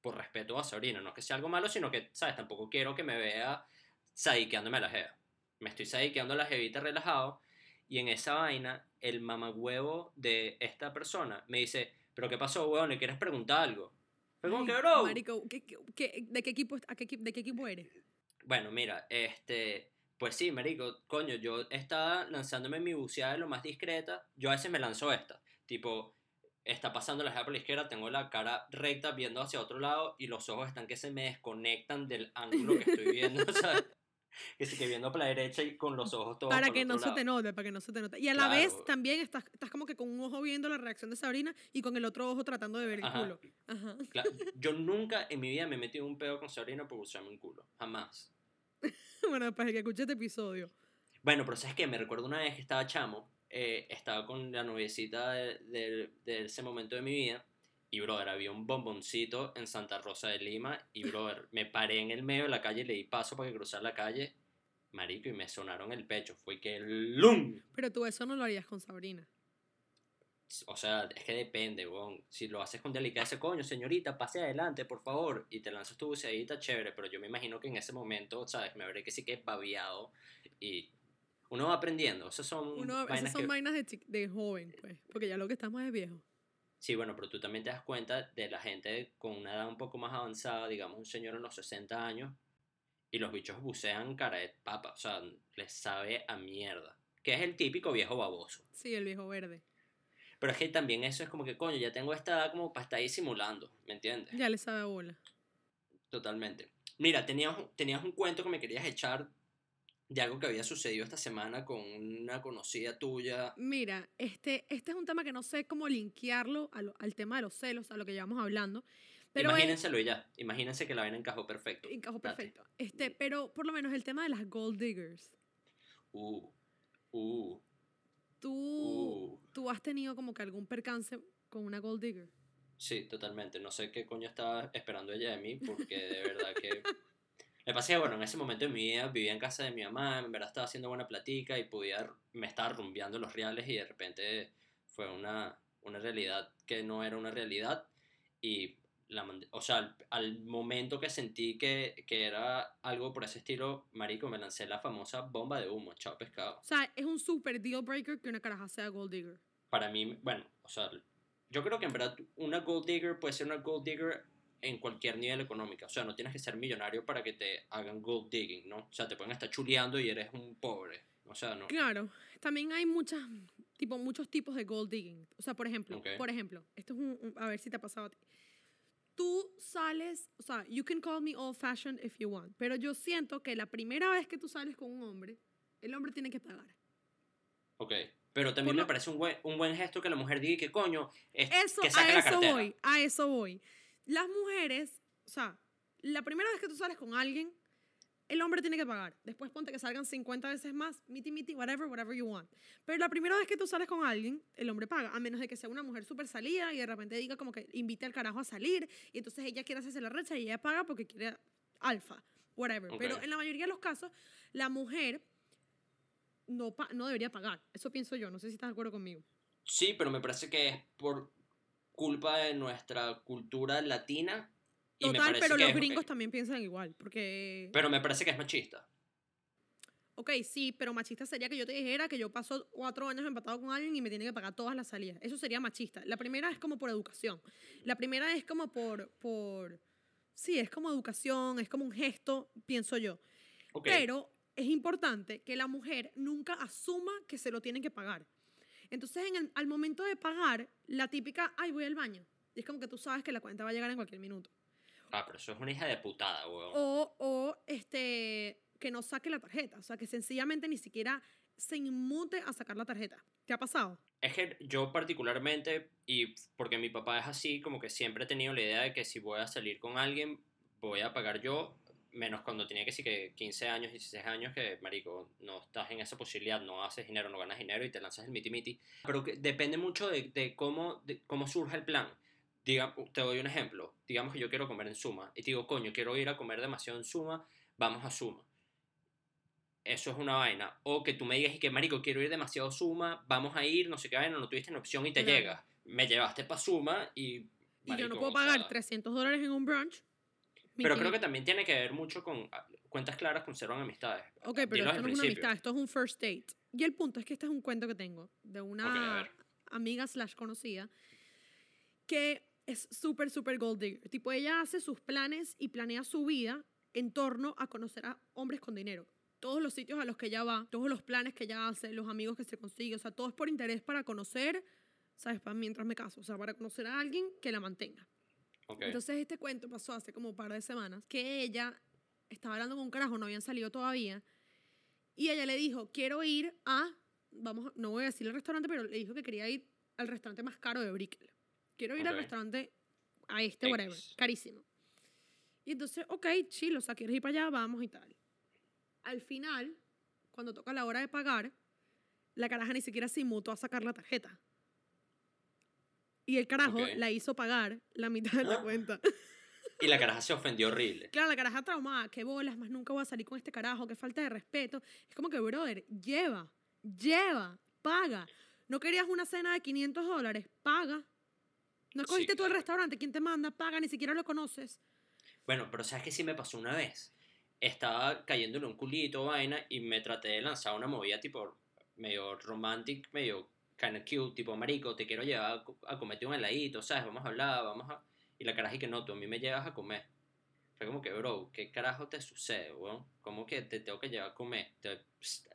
por respeto a Sabrina. No es que sea algo malo, sino que, ¿sabes? Tampoco quiero que me vea sadiqueándome a la jeva. Me estoy sadiqueando a la jevita relajado y en esa vaina, el mamagüevo de esta persona me dice, ¿pero qué pasó, weón? ¿Le quieres preguntar algo? Fue como Ay, que, bro. Marico, ¿qué- qué- qué- de, qué equipo, a qué, equi- ¿de qué equipo eres? Bueno, mira, este, pues sí, marico, coño, yo estaba lanzándome mi buceada de lo más discreta, yo a veces me lanzo esta, tipo, está pasando la jeva por la izquierda, tengo la cara recta viendo hacia otro lado y los ojos están que se me desconectan del ángulo que estoy viendo, ¿sabes? Que sí que viendo para la derecha y con los ojos todos Para para que no otro se te lado. note, para que no se te note. Y a la vez Claro. también estás, estás como que con un ojo viendo la reacción de Sabrina y con el otro ojo tratando de ver el Ajá. culo. Ajá. Cla- Yo nunca en mi vida me he metido un pedo con Sabrina por bucearme un culo, jamás. bueno, para el que escuche este episodio. Bueno, pero ¿sabes qué? Me recuerdo una vez que estaba chamo, eh, estaba con la noviecita de, de- de ese momento de mi vida, y brother, había un bomboncito en Santa Rosa de Lima, y brother, me paré en el medio de la calle y le di paso para que cruzara la calle, marico, y me sonaron el pecho, fue que ¡lum! Pero tú eso no lo harías con Sabrina. O sea, es que depende, weón. Si lo haces con delicadeza, coño, señorita, pase adelante, por favor, y te lanzas tu buceadita, chévere, pero yo me imagino que en ese momento, ¿sabes? Me veré que sí que es babiado, y uno va aprendiendo, esas son Uno, esas vainas son que- vainas de, de joven, pues. Porque ya lo que estamos es viejo. Sí, bueno, pero tú también te das cuenta de la gente con una edad un poco más avanzada, digamos un señor en los 60 años, y los bichos bucean cara de papa, o sea, les sabe a mierda. Que es el típico viejo baboso. Sí, el viejo verde. Pero es que también eso es como que, coño, ya tengo esta edad como para estar ahí simulando, ¿me entiendes? Ya le sabe a bola. Totalmente. Mira, tenías, tenías un cuento que me querías echar de algo que había sucedido esta semana con una conocida tuya. Mira, este, este es un tema que no sé cómo linkearlo a lo- al tema de los celos, a lo que llevamos hablando. Pero es, Imagínenselo y ya. Imagínense que la vaina encajó perfecto. encajó Date. perfecto. Este, pero por lo menos el tema de las gold diggers. Uh, uh, Tú, uh. tú has tenido como que algún percance con una gold digger. Sí, totalmente. No sé qué coño estaba esperando ella de mí, porque de verdad que... Me pasé, bueno, en ese momento de mi vida vivía en casa de mi mamá, en verdad estaba haciendo buena platica y podía, me estaba rumbeando los reales y de repente fue una, una realidad que no era una realidad y la o sea, al, al momento que sentí que, que era algo por ese estilo, marico, me lancé la famosa bomba de humo, chao pescado. O sea, es un super deal breaker que una caraja sea gold digger. para mí, bueno, o sea, yo creo que en verdad una gold digger puede ser una gold digger en cualquier nivel económico. O sea, no tienes que ser millonario para que te hagan gold digging, ¿no? O sea, te pueden estar chuleando y eres un pobre. O sea, no. Claro, también hay muchas, tipo, muchos tipos de gold digging. O sea, por ejemplo, Ok. por ejemplo, esto es un, un- a ver si te ha pasado a ti. Tú sales, o sea, you can call me old fashioned if you want, pero yo siento que la primera vez que tú sales con un hombre, el hombre tiene que pagar. Ok. Pero también Por me parece un buen, un buen gesto que la mujer diga que coño, es, Eso, que saque a la eso cartera. voy, a eso voy. Las mujeres, o sea, la primera vez que tú sales con alguien, el hombre tiene que pagar. Después ponte que salgan 50 veces más, miti miti, whatever, whatever you want. Pero la primera vez que tú sales con alguien, el hombre paga, a menos de que sea una mujer súper salida y de repente diga como que invite al carajo a salir y entonces ella quiere hacerse la recha y ella paga porque quiere alfa, whatever. Pero en la mayoría de los casos, la mujer no, pa- no debería pagar. Eso pienso yo, no sé si estás de acuerdo conmigo. Sí, pero me parece que es por culpa de nuestra cultura latina. Y Total, pero que los es- gringos también piensan igual, porque... Pero me parece que es machista. Ok, sí, pero machista sería que yo te dijera que yo paso cuatro años empatado con alguien y me tiene que pagar todas las salidas. Eso sería machista. La primera es como por educación. La primera es como por, por... Sí, es como educación, es como un gesto, pienso yo. Ok. Pero es importante que la mujer nunca asuma que se lo tienen que pagar. Entonces, en el- al momento de pagar, la típica, ay, voy al baño. Y es como que tú sabes que la cuenta va a llegar en cualquier minuto. Ah, pero eso es una hija de putada, weón. O, o este, que no saque la tarjeta. O sea, que sencillamente ni siquiera se inmute a sacar la tarjeta. ¿Qué ha pasado? Es que yo particularmente, y porque mi papá es así, como que siempre he tenido la idea de que si voy a salir con alguien, voy a pagar yo, menos cuando tenía que sí que 15 años, 16 años, que, marico, no estás en esa posibilidad, no haces dinero, no ganas dinero y te lanzas el miti-miti. Pero que depende mucho de, de cómo, de cómo surge el plan. Diga, te doy un ejemplo. Digamos que yo quiero comer en Suma y te digo, coño, quiero ir a comer demasiado en Suma, vamos a Suma. Eso es una vaina. O que tú me digas y que, marico, quiero ir demasiado a Suma, vamos a ir, no sé qué vaina, no tuviste una opción y te Claro. llegas. Me llevaste para Suma y... Y yo marico, no puedo o pagar sea, 300 dólares en un brunch. Pero creo que también tiene que ver mucho con ah, cuentas claras conservan amistades. Ok, pero esto no es una amistad, esto es un first date. Y el punto es que este es un cuento que tengo de una ver. amiga slash conocida que es súper, súper gold digger. Tipo, ella hace sus planes y planea su vida en torno a conocer a hombres con dinero. Todos los sitios a los que ella va, todos los planes que ella hace, los amigos que se consigue, o sea, todo es por interés para conocer, ¿sabes? Para mientras me caso, o sea, para conocer a alguien que la mantenga. Ok. Entonces este cuento pasó hace como un par de semanas que ella estaba hablando con un carajo, no habían salido todavía, y ella le dijo, quiero ir a, vamos, no voy a decir el restaurante, pero le dijo que quería ir al restaurante más caro de Brickell. Quiero ir al Ok. restaurante, a este, whatever, X. carísimo. Y entonces, ok, chill, o sea, quieres ir para allá, vamos y tal. Al final, cuando toca la hora de pagar, la caraja ni siquiera se inmutó a sacar la tarjeta. Y el carajo la hizo pagar la mitad de la Ah. cuenta. Y la caraja se ofendió horrible. Claro, la caraja traumada, qué bolas, más nunca voy a salir con este carajo, qué falta de respeto. Es como que, brother, lleva, lleva, paga. ¿No querías una cena de 500 dólares? Paga. ¿No Sí, cogiste tú el claro. restaurante? ¿Quién te manda? Paga, ni siquiera lo conoces. Bueno, pero ¿sabes qué sí me pasó una vez? Estaba cayéndole un culito, vaina, y me traté de lanzar una movida tipo medio romantic, medio kind of cute, tipo marico, te quiero llevar a, a comerte un heladito, ¿sabes? Vamos a hablar, vamos a... Y la caraja y que no, tú a mí me llevas a comer. Fue como que, bro, ¿qué carajo te sucede, weón? ¿Cómo que te tengo que llevar a comer? Te-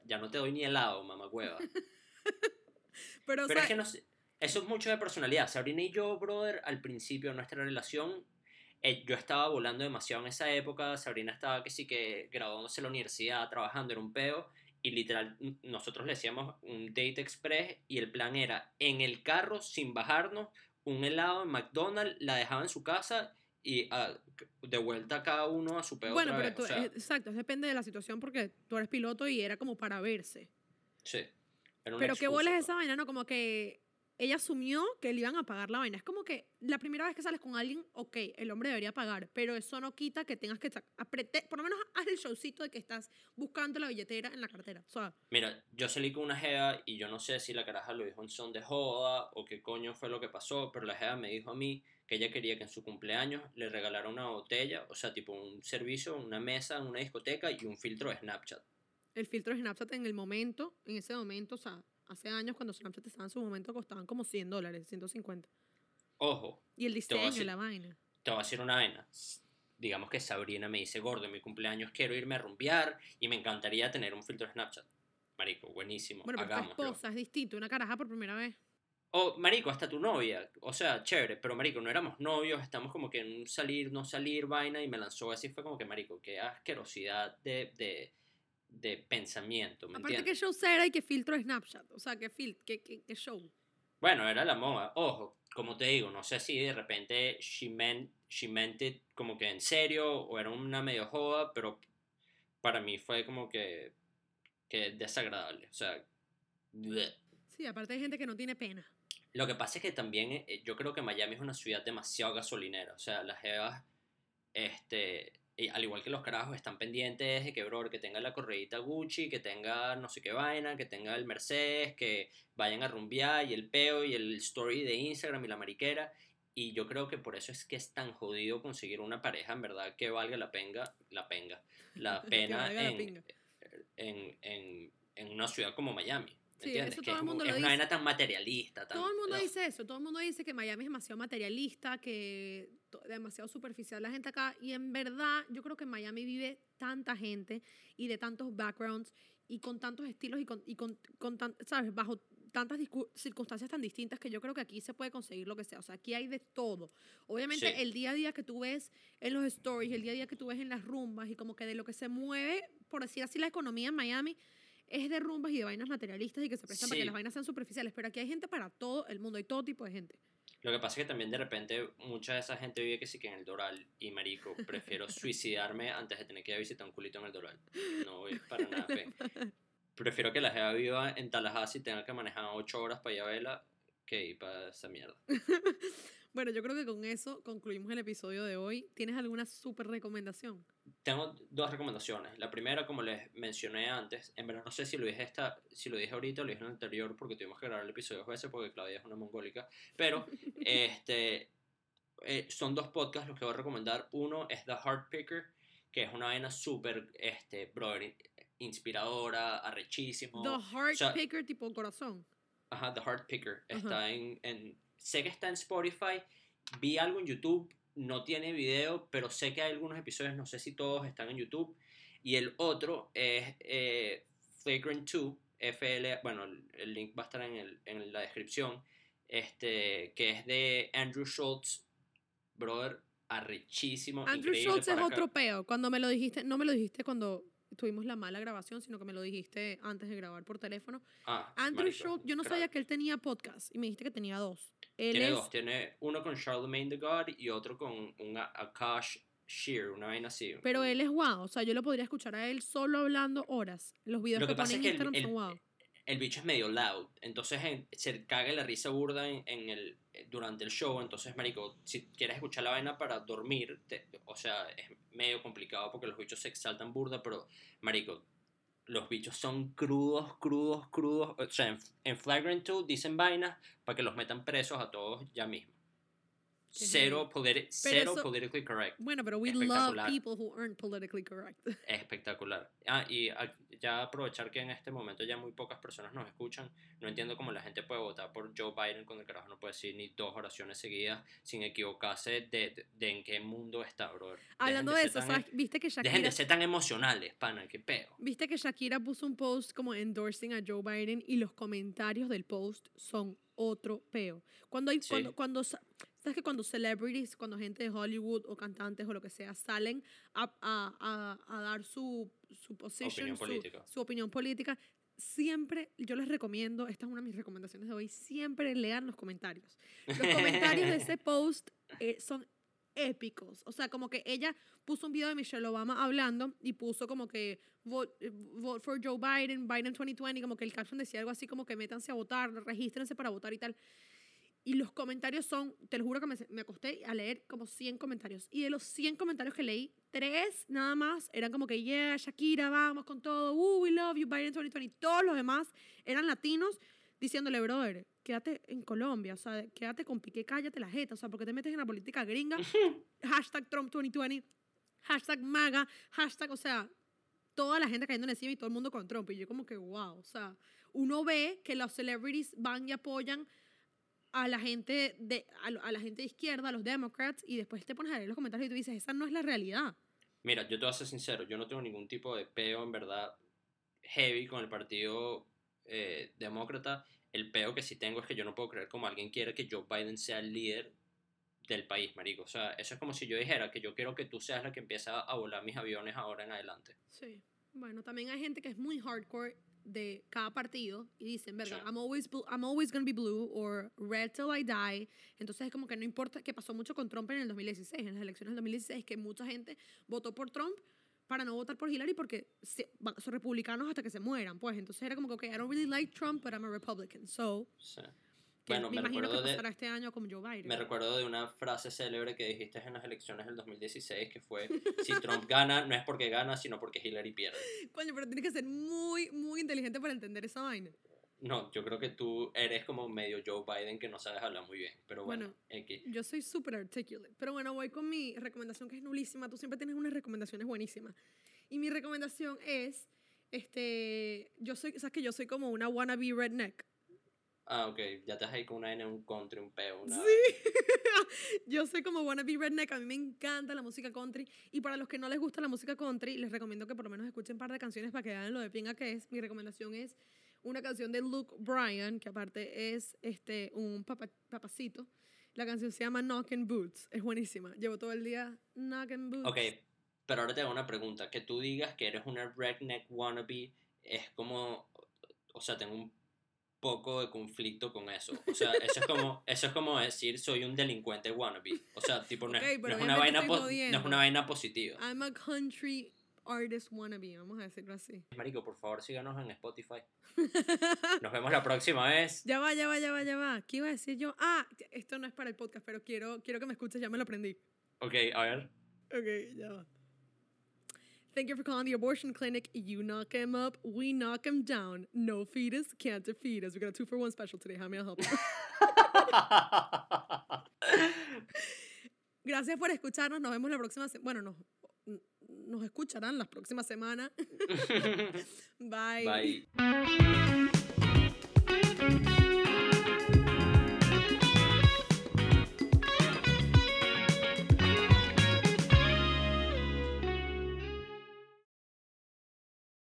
ya no te doy ni helado, mamá hueva. Pero, o Pero sea, es que no sé, eso es mucho de personalidad. Sabrina y yo, brother, al principio de nuestra relación, eh, yo estaba volando demasiado en esa época. Sabrina estaba que sí que graduándose en la universidad, trabajando, era un peo. Y literal, nosotros le decíamos un date express y el plan era en el carro, sin bajarnos, un helado en McDonald's, la dejaba en su casa y ah, de vuelta cada uno a su peo bueno, pero vez. tú, o sea, es- exacto, depende de la situación porque tú eres piloto y era como para verse. sí. Pero qué excusa, bola es pues. esa vaina, ¿no? Como que ella asumió que le iban a pagar la vaina. Es como que la primera vez que sales con alguien, ok, el hombre debería pagar, pero eso no quita que tengas que... aprete- por lo menos haz el showcito de que estás buscando la billetera en la cartera. O sea, Mira, yo salí con una jeva y yo no sé si la caraja lo dijo en son de joda o qué coño fue lo que pasó, pero la jeva me dijo a mí que ella quería que en su cumpleaños le regalara una botella, o sea, tipo un servicio, una mesa, una discoteca y un filtro de Snapchat. el filtro de Snapchat en el momento, en ese momento, o sea, hace años cuando Snapchat estaba en su momento costaban como 100 dólares, 150. Ojo, Y el diseño, decir- la vaina. te voy a decir una vaina. Digamos que Sabrina me dice, gordo, en mi cumpleaños quiero irme a rumbear y me encantaría tener un filtro de Snapchat. Marico, buenísimo, Bueno, pero tu hagámoslo. esposa es distinto, una caraja por primera vez. O, marico, hasta tu novia. O sea, chévere, pero marico, no éramos novios, estamos como que en un salir, no salir, vaina, y me lanzó así, fue como que, marico, qué asquerosidad de, de, de pensamiento, ¿me Aparte que entiendes? show será y que filtro Snapchat, o sea, que, fil que, que, que show. Bueno, era la moda. Ojo, como te digo, no sé si de repente she meant, she meant it como que en serio o era una medio joda, pero para mí fue como que, que desagradable. O sea, bleh. Sí, aparte hay gente que no tiene pena. Lo que pasa es que también eh, yo creo que Miami es una ciudad demasiado gasolinera. O sea, las jevas este, y al igual que los carajos, están pendientes de que, bro, que tenga la correíta Gucci, que tenga no sé qué vaina, que tenga el Mercedes, que vayan a rumbear y el peo y el story de Instagram y la mariquera. Y yo creo que por eso es que es tan jodido conseguir una pareja, en verdad, que valga la pena, la penga, la pena en, en, en, en una ciudad como Miami. Sí, eso todo el mundo es, una vaina tan materialista. todo el mundo dice eso. Todo el mundo dice que Miami es demasiado materialista, que demasiado superficial la gente acá. Y en verdad, yo creo que en Miami vive tanta gente y de tantos backgrounds y con tantos estilos y con, y con, con ¿sabes? Bajo tantas circunstancias tan distintas que yo creo que aquí se puede conseguir lo que sea. O sea, aquí hay de todo. Obviamente, el día a día que tú ves en los stories, el día a día que tú ves en las rumbas y como que de lo que se mueve, por decir así, la economía en Miami es de rumbas y de vainas materialistas y que se prestan para que las vainas sean superficiales, pero aquí hay gente para todo el mundo, hay todo tipo de gente. Lo que pasa es que también de repente mucha de esa gente vive que sí que en el Doral y marico, prefiero suicidarme antes de tener que ir a visitar un culito en el Doral. No voy para nada fe. Prefiero que la jeva viva en Tallahassee y tenga que manejar ocho horas para ir a verla que ir para esa mierda. Bueno, yo creo que con eso concluimos el episodio de hoy. ¿Tienes alguna súper recomendación? Tengo dos recomendaciones. La primera, como les mencioné antes, en verdad no sé si lo dije, esta, si lo dije ahorita o lo dije en el anterior porque tuvimos que grabar el episodio dos veces porque Claudia es una mongólica, pero este, eh, son dos podcasts los que voy a recomendar. Uno es The Heart Picker, que es una vaina súper, este, brother, inspiradora, arrechísimo. The Heart Picker tipo corazón. Ajá, The Heart Picker. Está en, en sé que está en Spotify, vi algo en YouTube, no tiene video, pero sé que hay algunos episodios, no sé si todos están en YouTube. Y el otro es eh, Flagrant 2, FL, bueno, el link va a estar en, el, en la descripción, este, que es de Andrew Schultz, brother, arrechísimo. Andrew Schultz es otro peo. Cuando me lo dijiste, no me lo dijiste cuando tuvimos la mala grabación, sino que me lo dijiste antes de grabar por teléfono. Ah, Andrew Schultz, yo no sabía que él tenía podcast y me dijiste que tenía dos. Tiene dos, tiene uno con Charlemagne the God y otro con un Akash Shear, una vaina así. Pero él es wow, o sea, yo lo podría escuchar a él solo hablando horas. Los videos que, pone en Instagram son wow el bicho es medio loud, entonces se caga la risa burda en, el, durante el show, entonces, marico, si quieres escuchar la vaina para dormir, o sea, es medio complicado porque los bichos se exaltan burda, pero, marico, los bichos son crudos, crudos, crudos, o sea, en, Flagrant 2 dicen vainas para que los metan presos a todos ya mismo. Cero, cero politically correct. Bueno, pero we love people who aren't politically correct. Espectacular. Ah, y ya aprovechar que en este momento ya muy pocas personas nos escuchan. No entiendo cómo la gente puede votar por Joe Biden cuando el carajo no puede decir ni dos oraciones seguidas sin equivocarse de, de, en qué mundo está, brother. Hablando de, eso, ¿sabes? viste que Shakira. Dejen de ser tan emocionales, pana, qué peo. Viste que Shakira puso un post como endorsing a Joe Biden y los comentarios del post son otro peo. Cuando hay, cuando, cuando ¿Sabes que cuando celebrities, cuando gente de Hollywood o cantantes o lo que sea salen a, a, a, dar su, su position, su, opinión política, siempre, yo les recomiendo, esta es una de mis recomendaciones de hoy, siempre lean los comentarios. Los comentarios de ese post eh, son épicos. O sea, como que ella puso un video de Michelle Obama hablando y puso como que vote, eh, vote for Joe Biden, Biden 2020, como que el caption decía algo así como que métanse a votar, regístrense para votar y tal. Y los comentarios son, te lo juro que me, me, acosté a leer como 100 comentarios. Y de los 100 comentarios que leí, tres nada más eran como que, yeah, Shakira, vamos con todo, uh, we love you, Biden 2020. Todos los demás eran latinos diciéndole, brother, quédate en Colombia, o sea, quédate con Piqué, cállate la jeta, o sea, porque te metes en la política gringa? hashtag Trump 2020, hashtag MAGA, hashtag, o sea, toda la gente cayendo encima y todo el mundo con Trump. Y yo como que, wow, o sea, uno ve que los celebrities van y apoyan a la gente de, a, la gente de izquierda, a los democrats, y después te pones a leer los comentarios y tú dices, esa no es la realidad. Mira, yo te voy a ser sincero, yo no tengo ningún tipo de peo en verdad heavy con el partido eh, demócrata. El peo que sí tengo es que yo no puedo creer como alguien quiere que Joe Biden sea el líder del país, marico. O sea, eso es como si yo dijera que yo quiero que tú seas la que empieza a volar mis aviones ahora en adelante. Sí. Bueno, también hay gente que es muy hardcore de cada partido y dicen, verga, I'm always, I'm always gonna be blue or red till I die. Entonces es como que no importa, que pasó mucho con Trump en el 2016, en las elecciones del 2016, que mucha gente votó por Trump para no votar por Hillary porque son republicanos hasta que se mueran, pues. Entonces era como que, okay, I don't really like Trump, but I'm a Republican. So, Que Bueno, me, me imagino que recuerdo de- pasará este año con Joe Biden. Me recuerdo de una frase célebre que dijiste en las elecciones del 2016 que fue, si Trump gana, no es porque gana, sino porque Hillary pierde. Coño, pero tienes que ser muy, muy inteligente para entender esa vaina. No, yo creo que tú eres como medio Joe Biden que no sabes hablar muy bien, pero bueno, Bueno. Yo soy súper articulate. Pero bueno, voy con mi recomendación que es nulísima. Tú siempre tienes unas recomendaciones buenísimas. Y mi recomendación es, este, yo soy, sabes que yo soy como una wannabe redneck. Ah, ok, ya estás ahí con una N, un country, un P, una... Sí. yo soy como wannabe redneck. A mí me encanta la música country. Y para los que no les gusta la música country, les recomiendo que por lo menos escuchen un par de canciones para que vean lo de pinga que es. Mi recomendación es una canción de Luke Bryan, que aparte es este, un papa- papacito. La canción se llama Knockin' Boots. Es buenísima. Llevo todo el día Knockin' Boots. Ok, pero ahora te hago una pregunta. Que tú digas que eres una redneck wannabe es como... O sea, tengo un poco de conflicto con eso. O sea, eso es como, eso es como decir soy un delincuente wannabe. O sea, tipo, no, es- no una vaina no es una vaina positiva. I'm a country artist wannabe, vamos a decirlo así. Marico, por favor, síganos en Spotify. Nos vemos la próxima vez. Ya va, ya va, ya va, ya va. ¿Qué iba a decir yo? Ah, esto no es para el podcast, pero quiero, quiero que me escuches, ya me lo aprendí. Ok, a ver. Ok, ya va. Thank you for calling the abortion clinic. You knock him up, we knock him down. No fetus can't defeat us. We got a two for one special today. How may I help you? Gracias por escucharnos. Nos vemos la próxima semana. Bueno, nos, nos escucharán las próximas semanas. Bye. Bye.